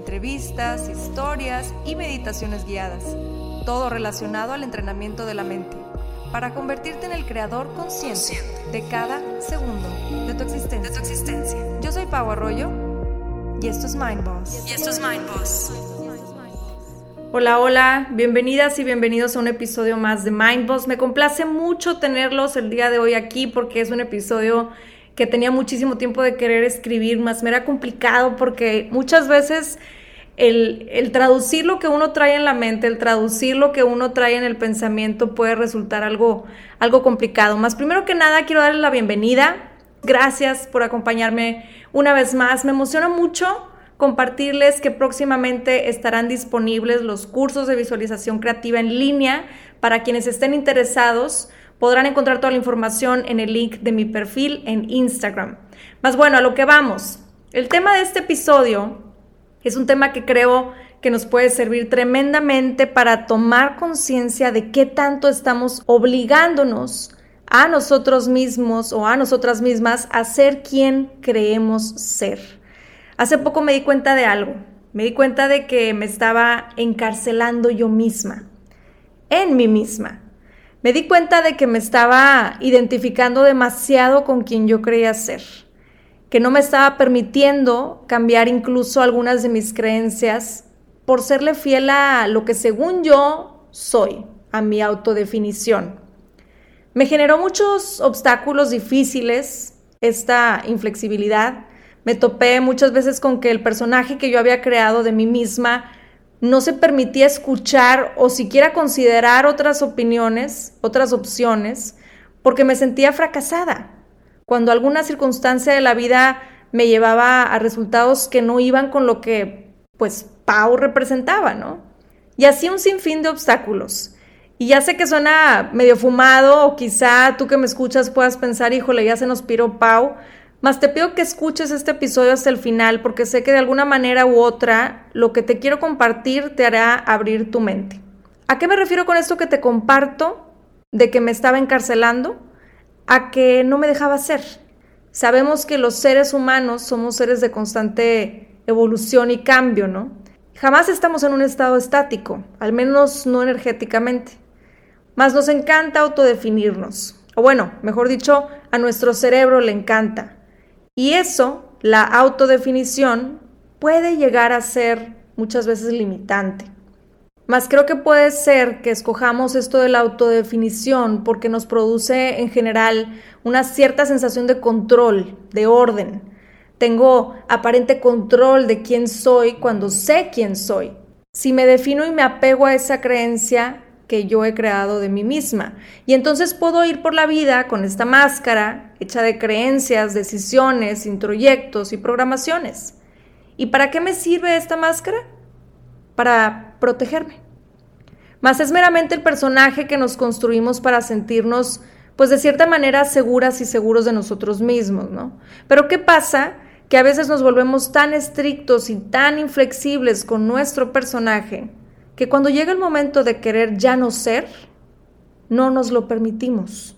entrevistas, historias y meditaciones guiadas, todo relacionado al entrenamiento de la mente, para convertirte en el creador consciente de cada segundo de tu existencia. Yo soy Pau Arroyo y esto es Mind Boss. Y esto es Mind Boss. Hola, hola, bienvenidas y bienvenidos a un episodio más de Mind Boss. Me complace mucho tenerlos el día de hoy aquí porque es un episodio que tenía muchísimo tiempo de querer escribir, más me era complicado porque muchas veces el, el, traducir lo que uno trae en la mente, el traducir lo que uno trae en el pensamiento puede resultar algo, algo complicado. Más primero que nada quiero darles la bienvenida. Gracias por acompañarme una vez más. Me emociona mucho compartirles que próximamente estarán disponibles los cursos de visualización creativa en línea para quienes estén interesados Podrán encontrar toda la información en el link de mi perfil en Instagram. Más bueno, a lo que vamos. El tema de este episodio es un tema que creo que nos puede servir tremendamente para tomar conciencia de qué tanto estamos obligándonos a nosotros mismos o a nosotras mismas a ser quien creemos ser. Hace poco me di cuenta de algo. Me di cuenta de que me estaba encarcelando yo misma, en mí misma me di cuenta de que me estaba identificando demasiado con quien yo creía ser, que no me estaba permitiendo cambiar incluso algunas de mis creencias por serle fiel a lo que según yo soy, a mi autodefinición. Me generó muchos obstáculos difíciles esta inflexibilidad. Me topé muchas veces con que el personaje que yo había creado de mí misma no se permitía escuchar o siquiera considerar otras opiniones, otras opciones, porque me sentía fracasada. Cuando alguna circunstancia de la vida me llevaba a resultados que no iban con lo que, pues, Pau representaba, ¿no? Y así un sinfín de obstáculos. Y ya sé que suena medio fumado, o quizá tú que me escuchas puedas pensar, híjole, ya se nos piró Pau, más te pido que escuches este episodio hasta el final porque sé que de alguna manera u otra lo que te quiero compartir te hará abrir tu mente. ¿A qué me refiero con esto que te comparto de que me estaba encarcelando? A que no me dejaba ser. Sabemos que los seres humanos somos seres de constante evolución y cambio, ¿no? Jamás estamos en un estado estático, al menos no energéticamente. Más nos encanta autodefinirnos. O bueno, mejor dicho, a nuestro cerebro le encanta. Y eso, la autodefinición, puede llegar a ser muchas veces limitante. Más creo que puede ser que escojamos esto de la autodefinición porque nos produce en general una cierta sensación de control, de orden. Tengo aparente control de quién soy cuando sé quién soy. Si me defino y me apego a esa creencia, que yo he creado de mí misma. Y entonces puedo ir por la vida con esta máscara hecha de creencias, decisiones, introyectos y programaciones. ¿Y para qué me sirve esta máscara? Para protegerme. Más es meramente el personaje que nos construimos para sentirnos, pues de cierta manera, seguras y seguros de nosotros mismos, ¿no? Pero ¿qué pasa? Que a veces nos volvemos tan estrictos y tan inflexibles con nuestro personaje que cuando llega el momento de querer ya no ser, no nos lo permitimos.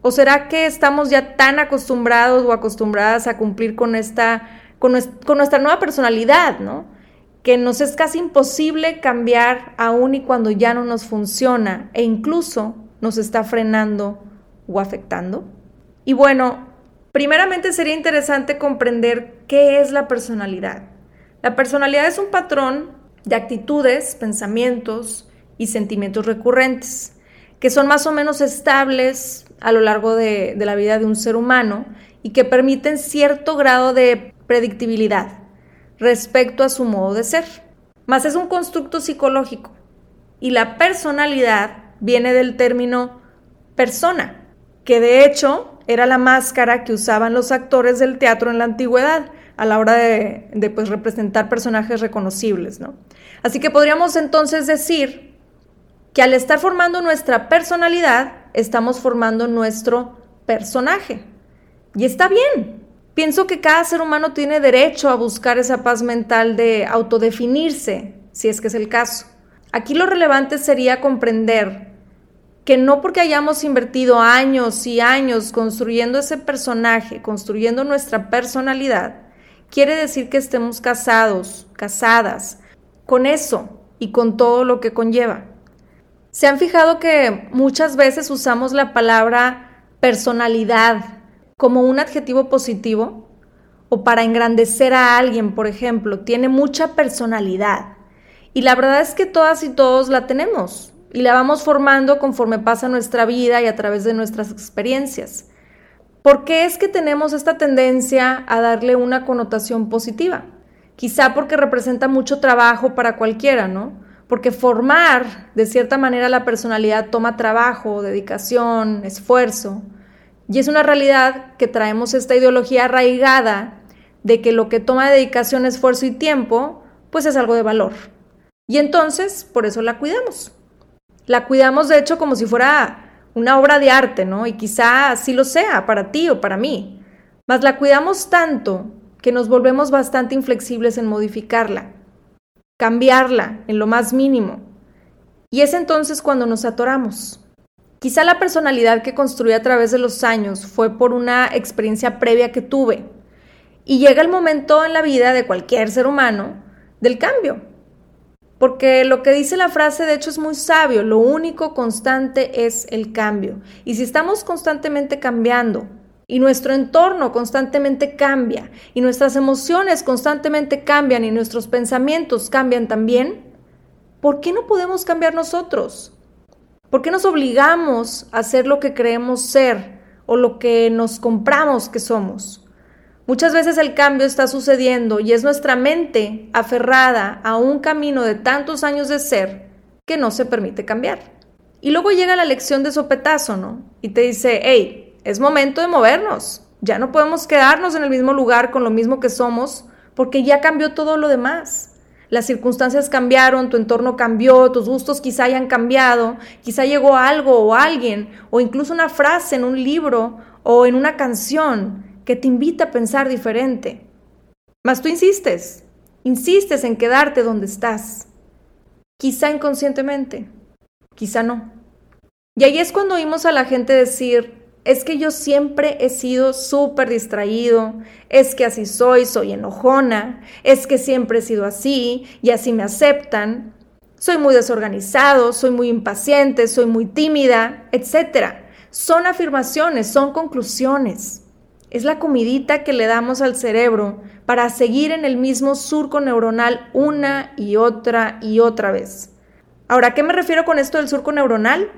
¿O será que estamos ya tan acostumbrados o acostumbradas a cumplir con esta, con, nuestra nueva personalidad, ¿no? Que nos es casi imposible cambiar aún y cuando ya no nos funciona e incluso nos está frenando o afectando. Y bueno, primeramente sería interesante comprender qué es la personalidad. La personalidad es un patrón de actitudes, pensamientos y sentimientos recurrentes, que son más o menos estables a lo largo de, la vida de un ser humano y que permiten cierto grado de predictibilidad respecto a su modo de ser. Más es un constructo psicológico y la personalidad viene del término persona, que de hecho era la máscara que usaban los actores del teatro en la antigüedad a la hora de, pues, representar personajes reconocibles. ¿no? Así que podríamos entonces decir que al estar formando nuestra personalidad, estamos formando nuestro personaje. Y está bien. Pienso que cada ser humano tiene derecho a buscar esa paz mental de autodefinirse, si es que es el caso. Aquí lo relevante sería comprender que no porque hayamos invertido años y años construyendo ese personaje, construyendo nuestra personalidad, quiere decir que estemos casados, casadas, con eso y con todo lo que conlleva. ¿Se han fijado que muchas veces usamos la palabra personalidad como un adjetivo positivo? O para engrandecer a alguien, por ejemplo, tiene mucha personalidad. Y la verdad es que todas y todos la tenemos y la vamos formando conforme pasa nuestra vida y a través de nuestras experiencias. ¿Por qué es que tenemos esta tendencia a darle una connotación positiva? Quizá porque representa mucho trabajo para cualquiera, ¿no? Porque formar, de cierta manera, la personalidad toma trabajo, dedicación, esfuerzo. Y es una realidad que traemos esta ideología arraigada de que lo que toma dedicación, esfuerzo y tiempo, pues es algo de valor. Y entonces, por eso la cuidamos. La cuidamos de hecho como si fuera una obra de arte, ¿no? Y quizá así lo sea para ti o para mí. Mas la cuidamos tanto que nos volvemos bastante inflexibles en modificarla, cambiarla en lo más mínimo. Y es entonces cuando nos atoramos. Quizá la personalidad que construí a través de los años fue por una experiencia previa que tuve. Y llega el momento en la vida de cualquier ser humano del cambio porque lo que dice la frase de hecho es muy sabio, lo único constante es el cambio. Y si estamos constantemente cambiando y nuestro entorno constantemente cambia y nuestras emociones constantemente cambian y nuestros pensamientos cambian también, ¿por qué no podemos cambiar nosotros? ¿Por qué nos obligamos a ser lo que creemos ser o lo que nos compramos que somos? Muchas veces el cambio está sucediendo y es nuestra mente aferrada a un camino de tantos años de ser que no se permite cambiar. Y luego llega la lección de sopetazo, ¿no? Y te dice, hey, es momento de movernos. Ya no podemos quedarnos en el mismo lugar con lo mismo que somos porque ya cambió todo lo demás. Las circunstancias cambiaron, tu entorno cambió, tus gustos quizá hayan cambiado, quizá llegó algo o alguien, o incluso una frase en un libro o en una canción que te invita a pensar diferente. Mas tú insistes, insistes en quedarte donde estás. Quizá inconscientemente, quizá no. Y ahí es cuando oímos a la gente decir, es que yo siempre he sido súper distraído, es que así soy, soy enojona, es que siempre he sido así y así me aceptan, soy muy desorganizado, soy muy impaciente, soy muy tímida, etc. Son afirmaciones, son conclusiones. Es la comidita que le damos al cerebro para seguir en el mismo surco neuronal una y otra y otra vez. Ahora, ¿a qué me refiero con esto del surco neuronal?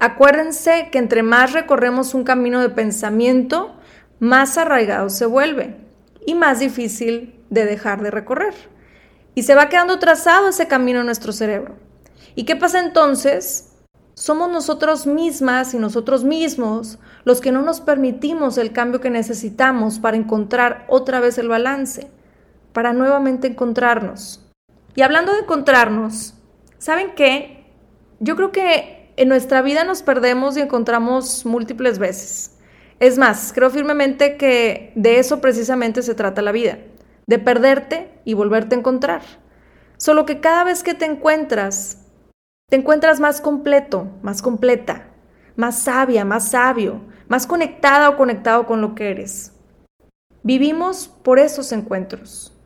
Acuérdense que entre más recorremos un camino de pensamiento, más arraigado se vuelve y más difícil de dejar de recorrer. Y se va quedando trazado ese camino en nuestro cerebro. ¿Y qué pasa entonces somos nosotros mismas y nosotros mismos los que no nos permitimos el cambio que necesitamos para encontrar otra vez el balance, para nuevamente encontrarnos. Y hablando de encontrarnos, ¿saben qué? Yo creo que en nuestra vida nos perdemos y encontramos múltiples veces. Es más, creo firmemente que de eso precisamente se trata la vida, de perderte y volverte a encontrar. Solo que cada vez que te encuentras, te encuentras más completo, más completa, más sabia, más sabio, más conectada o conectado con lo que eres. Vivimos por esos encuentros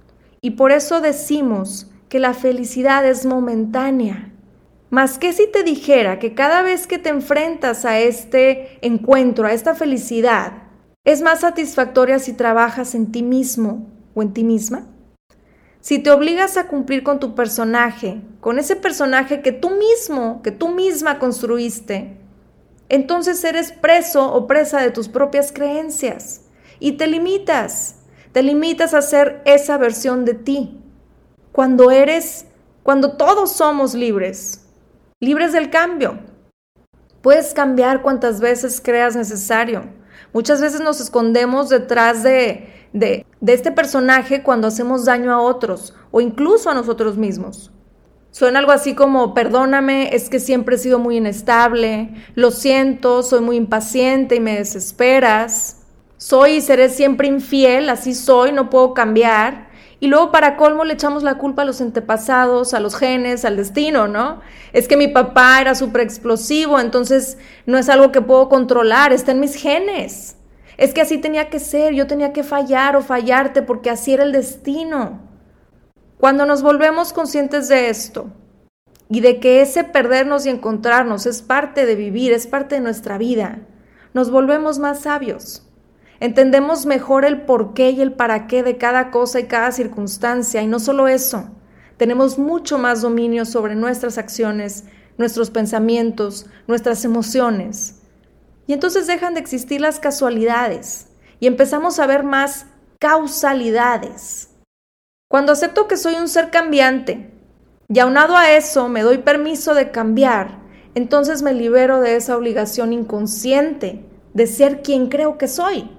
y por eso decimos que la felicidad es momentánea. Más que si te dijera que cada vez que te enfrentas a este encuentro, a esta felicidad, es más satisfactoria si trabajas en ti mismo o en ti misma? si te obligas a cumplir con tu personaje, con ese personaje que tú mismo, que tú misma construiste, entonces eres preso o presa de tus propias creencias y te limitas, te limitas a ser esa versión de ti. Cuando eres, cuando todos somos libres, libres del cambio. Puedes cambiar cuantas veces creas necesario. Muchas veces nos escondemos detrás de, de, este personaje cuando hacemos daño a otros o incluso a nosotros mismos. Suena algo así como, perdóname, es que siempre he sido muy inestable, lo siento, soy muy impaciente y me desesperas, soy y seré siempre infiel, así soy, no puedo cambiar. Y luego para colmo le echamos la culpa a los antepasados, a los genes, al destino, ¿no? Es que mi papá era súper explosivo, entonces no es algo que puedo controlar, está en mis genes. Es que así tenía que ser, yo tenía que fallar o fallarte porque así era el destino. Cuando nos volvemos conscientes de esto y de que ese perdernos y encontrarnos es parte de vivir, es parte de nuestra vida, nos volvemos más sabios. Entendemos mejor el porqué y el para qué de cada cosa y cada circunstancia. Y no solo eso, tenemos mucho más dominio sobre nuestras acciones, nuestros pensamientos, nuestras emociones. Y entonces dejan de existir las casualidades y empezamos a ver más causalidades. Cuando acepto que soy un ser cambiante y aunado a eso me doy permiso de cambiar, entonces me libero de esa obligación inconsciente de ser quien creo que soy.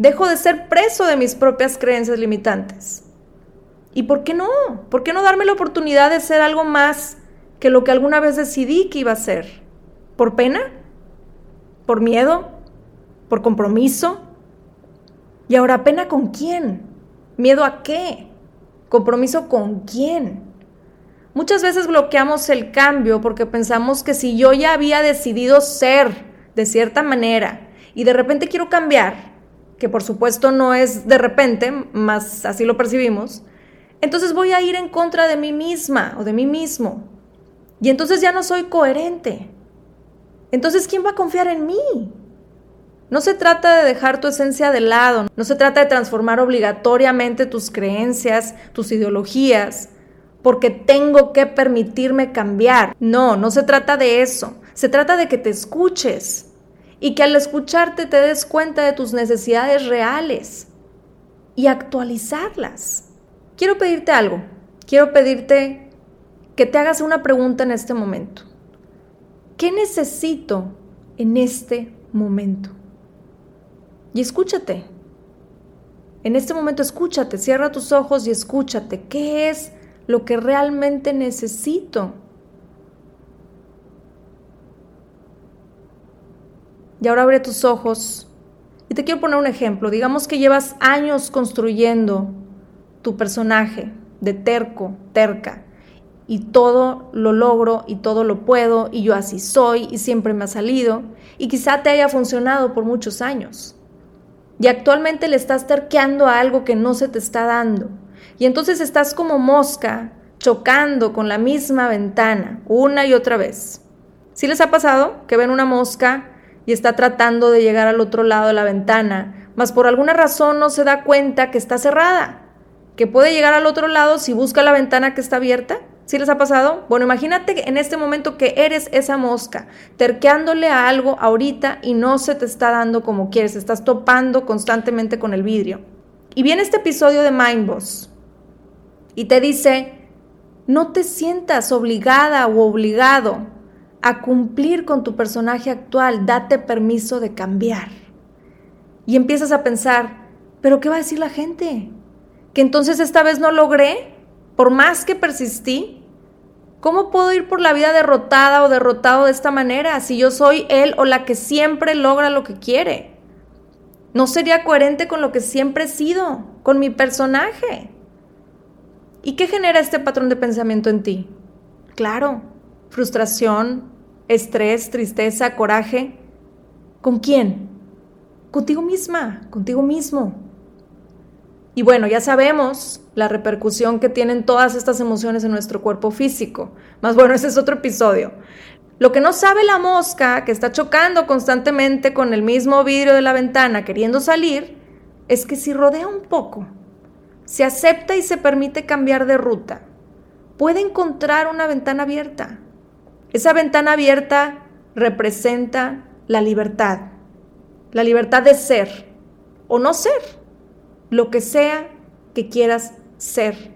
Dejo de ser preso de mis propias creencias limitantes. ¿Y por qué no? ¿Por qué no darme la oportunidad de ser algo más que lo que alguna vez decidí que iba a ser? ¿Por pena? ¿Por miedo? ¿Por compromiso? ¿Y ahora pena con quién? ¿Miedo a qué? ¿Compromiso con quién? Muchas veces bloqueamos el cambio porque pensamos que si yo ya había decidido ser de cierta manera y de repente quiero cambiar, que por supuesto no es de repente, más así lo percibimos, entonces voy a ir en contra de mí misma o de mí mismo. Y entonces ya no soy coherente. Entonces, ¿quién va a confiar en mí? No se trata de dejar tu esencia de lado, no se trata de transformar obligatoriamente tus creencias, tus ideologías, porque tengo que permitirme cambiar. No, no se trata de eso. Se trata de que te escuches y que al escucharte te des cuenta de tus necesidades reales y actualizarlas. Quiero pedirte algo. Quiero pedirte que te hagas una pregunta en este momento. ¿Qué necesito en este momento? Y escúchate. En este momento escúchate, cierra tus ojos y escúchate. ¿Qué es lo que realmente necesito? Y ahora abre tus ojos. Y te quiero poner un ejemplo. Digamos que llevas años construyendo tu personaje de terco, terca. Y todo lo logro y todo lo puedo y yo así soy y siempre me ha salido. Y quizá te haya funcionado por muchos años y actualmente le estás terqueando a algo que no se te está dando. Y entonces estás como mosca chocando con la misma ventana una y otra vez. ¿Sí les ha pasado que ven una mosca y está tratando de llegar al otro lado de la ventana, mas por alguna razón no se da cuenta que está cerrada, que puede llegar al otro lado si busca la ventana que está abierta? ¿Sí les ha pasado? Bueno, imagínate en este momento que eres esa mosca, terqueándole a algo ahorita y no se te está dando como quieres, estás topando constantemente con el vidrio. Y viene este episodio de Mindboss y te dice, no te sientas obligada o obligado a cumplir con tu personaje actual, date permiso de cambiar. Y empiezas a pensar, pero ¿qué va a decir la gente? ¿Que entonces esta vez no logré? Por más que persistí, ¿Cómo puedo ir por la vida derrotada o derrotado de esta manera si yo soy él o la que siempre logra lo que quiere? No sería coherente con lo que siempre he sido, con mi personaje. ¿Y qué genera este patrón de pensamiento en ti? Claro, frustración, estrés, tristeza, coraje. ¿Con quién? Contigo misma, contigo mismo. Y bueno, ya sabemos la repercusión que tienen todas estas emociones en nuestro cuerpo físico. Más bueno, ese es otro episodio. Lo que no sabe la mosca, que está chocando constantemente con el mismo vidrio de la ventana queriendo salir, es que si rodea un poco, se acepta y se permite cambiar de ruta, puede encontrar una ventana abierta. Esa ventana abierta representa la libertad, la libertad de ser o no ser lo que sea que quieras ser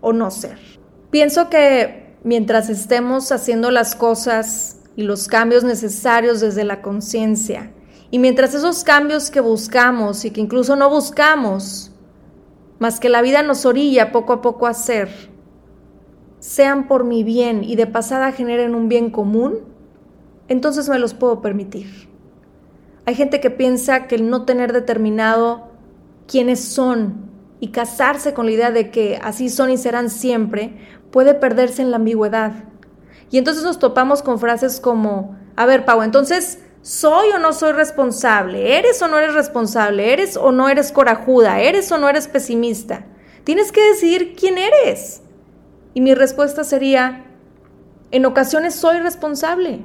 o no ser. Pienso que mientras estemos haciendo las cosas y los cambios necesarios desde la conciencia, y mientras esos cambios que buscamos y que incluso no buscamos, más que la vida nos orilla poco a poco a hacer, sean por mi bien y de pasada generen un bien común, entonces me los puedo permitir. Hay gente que piensa que el no tener determinado quiénes son y casarse con la idea de que así son y serán siempre puede perderse en la ambigüedad. Y entonces nos topamos con frases como, a ver, Pau, entonces, ¿soy o no soy responsable? ¿Eres o no eres responsable? ¿Eres o no eres corajuda? ¿Eres o no eres pesimista? Tienes que decidir quién eres. Y mi respuesta sería, en ocasiones soy responsable.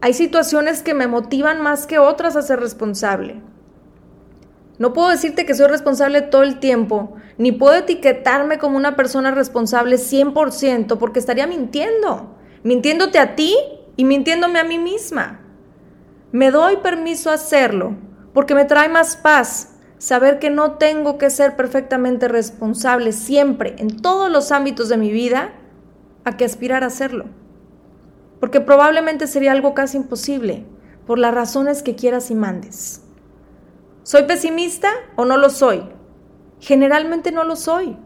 Hay situaciones que me motivan más que otras a ser responsable. No puedo decirte que soy responsable todo el tiempo, ni puedo etiquetarme como una persona responsable 100% porque estaría mintiendo, mintiéndote a ti y mintiéndome a mí misma. Me doy permiso a hacerlo porque me trae más paz saber que no tengo que ser perfectamente responsable siempre en todos los ámbitos de mi vida a que aspirar a hacerlo. Porque probablemente sería algo casi imposible por las razones que quieras y mandes. ¿Soy pesimista o no lo soy? Generalmente no lo soy.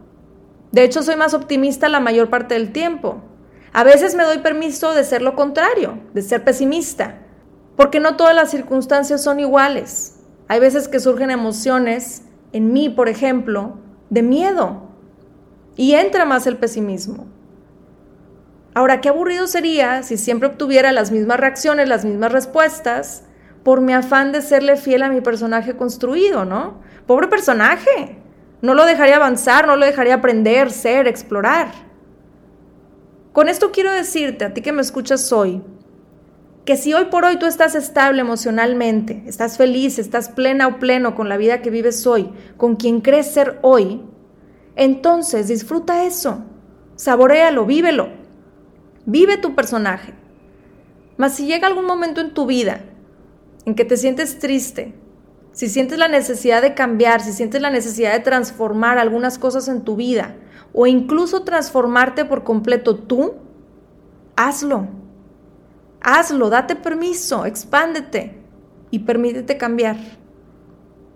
De hecho, soy más optimista la mayor parte del tiempo. A veces me doy permiso de ser lo contrario, de ser pesimista, porque no todas las circunstancias son iguales. Hay veces que surgen emociones, en mí, por ejemplo, de miedo, y entra más el pesimismo. Ahora, qué aburrido sería si siempre obtuviera las mismas reacciones, las mismas respuestas, por mi afán de serle fiel a mi personaje construido, ¿no? Pobre personaje. No lo dejaría avanzar, no lo dejaría aprender, ser, explorar. Con esto quiero decirte, a ti que me escuchas hoy, que si hoy por hoy tú estás estable emocionalmente, estás feliz, estás plena o pleno con la vida que vives hoy, con quien crees ser hoy, entonces disfruta eso, saborealo, vívelo, vive tu personaje. Mas si llega algún momento en tu vida en que te sientes triste, si sientes la necesidad de cambiar, si sientes la necesidad de transformar algunas cosas en tu vida o incluso transformarte por completo tú, hazlo. Hazlo, date permiso, expándete y permítete cambiar.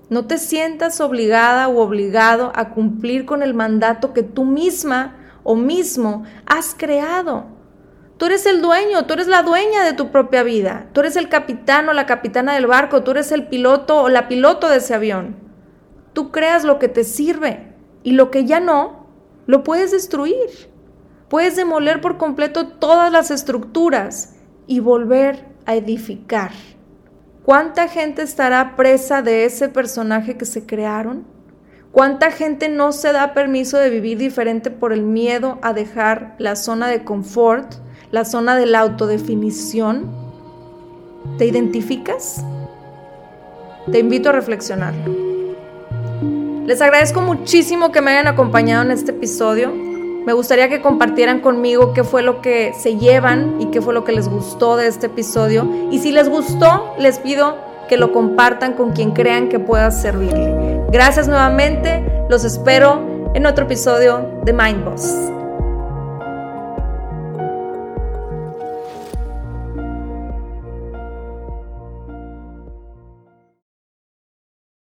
No te sientas obligada o obligado a cumplir con el mandato que tú misma o mismo has creado. Tú eres el dueño, tú eres la dueña de tu propia vida. Tú eres el capitán o la capitana del barco, tú eres el piloto o la piloto de ese avión. Tú creas lo que te sirve y lo que ya no, lo puedes destruir. Puedes demoler por completo todas las estructuras y volver a edificar. ¿Cuánta gente estará presa de ese personaje que se crearon? ¿Cuánta gente no se da permiso de vivir diferente por el miedo a dejar la zona de confort? la zona de la autodefinición? ¿Te identificas? Te invito a reflexionarlo. Les agradezco muchísimo que me hayan acompañado en este episodio. Me gustaría que compartieran conmigo qué fue lo que se llevan y qué fue lo que les gustó de este episodio. Y si les gustó, les pido que lo compartan con quien crean que pueda servirle. Gracias nuevamente, los espero en otro episodio de Mind Boss.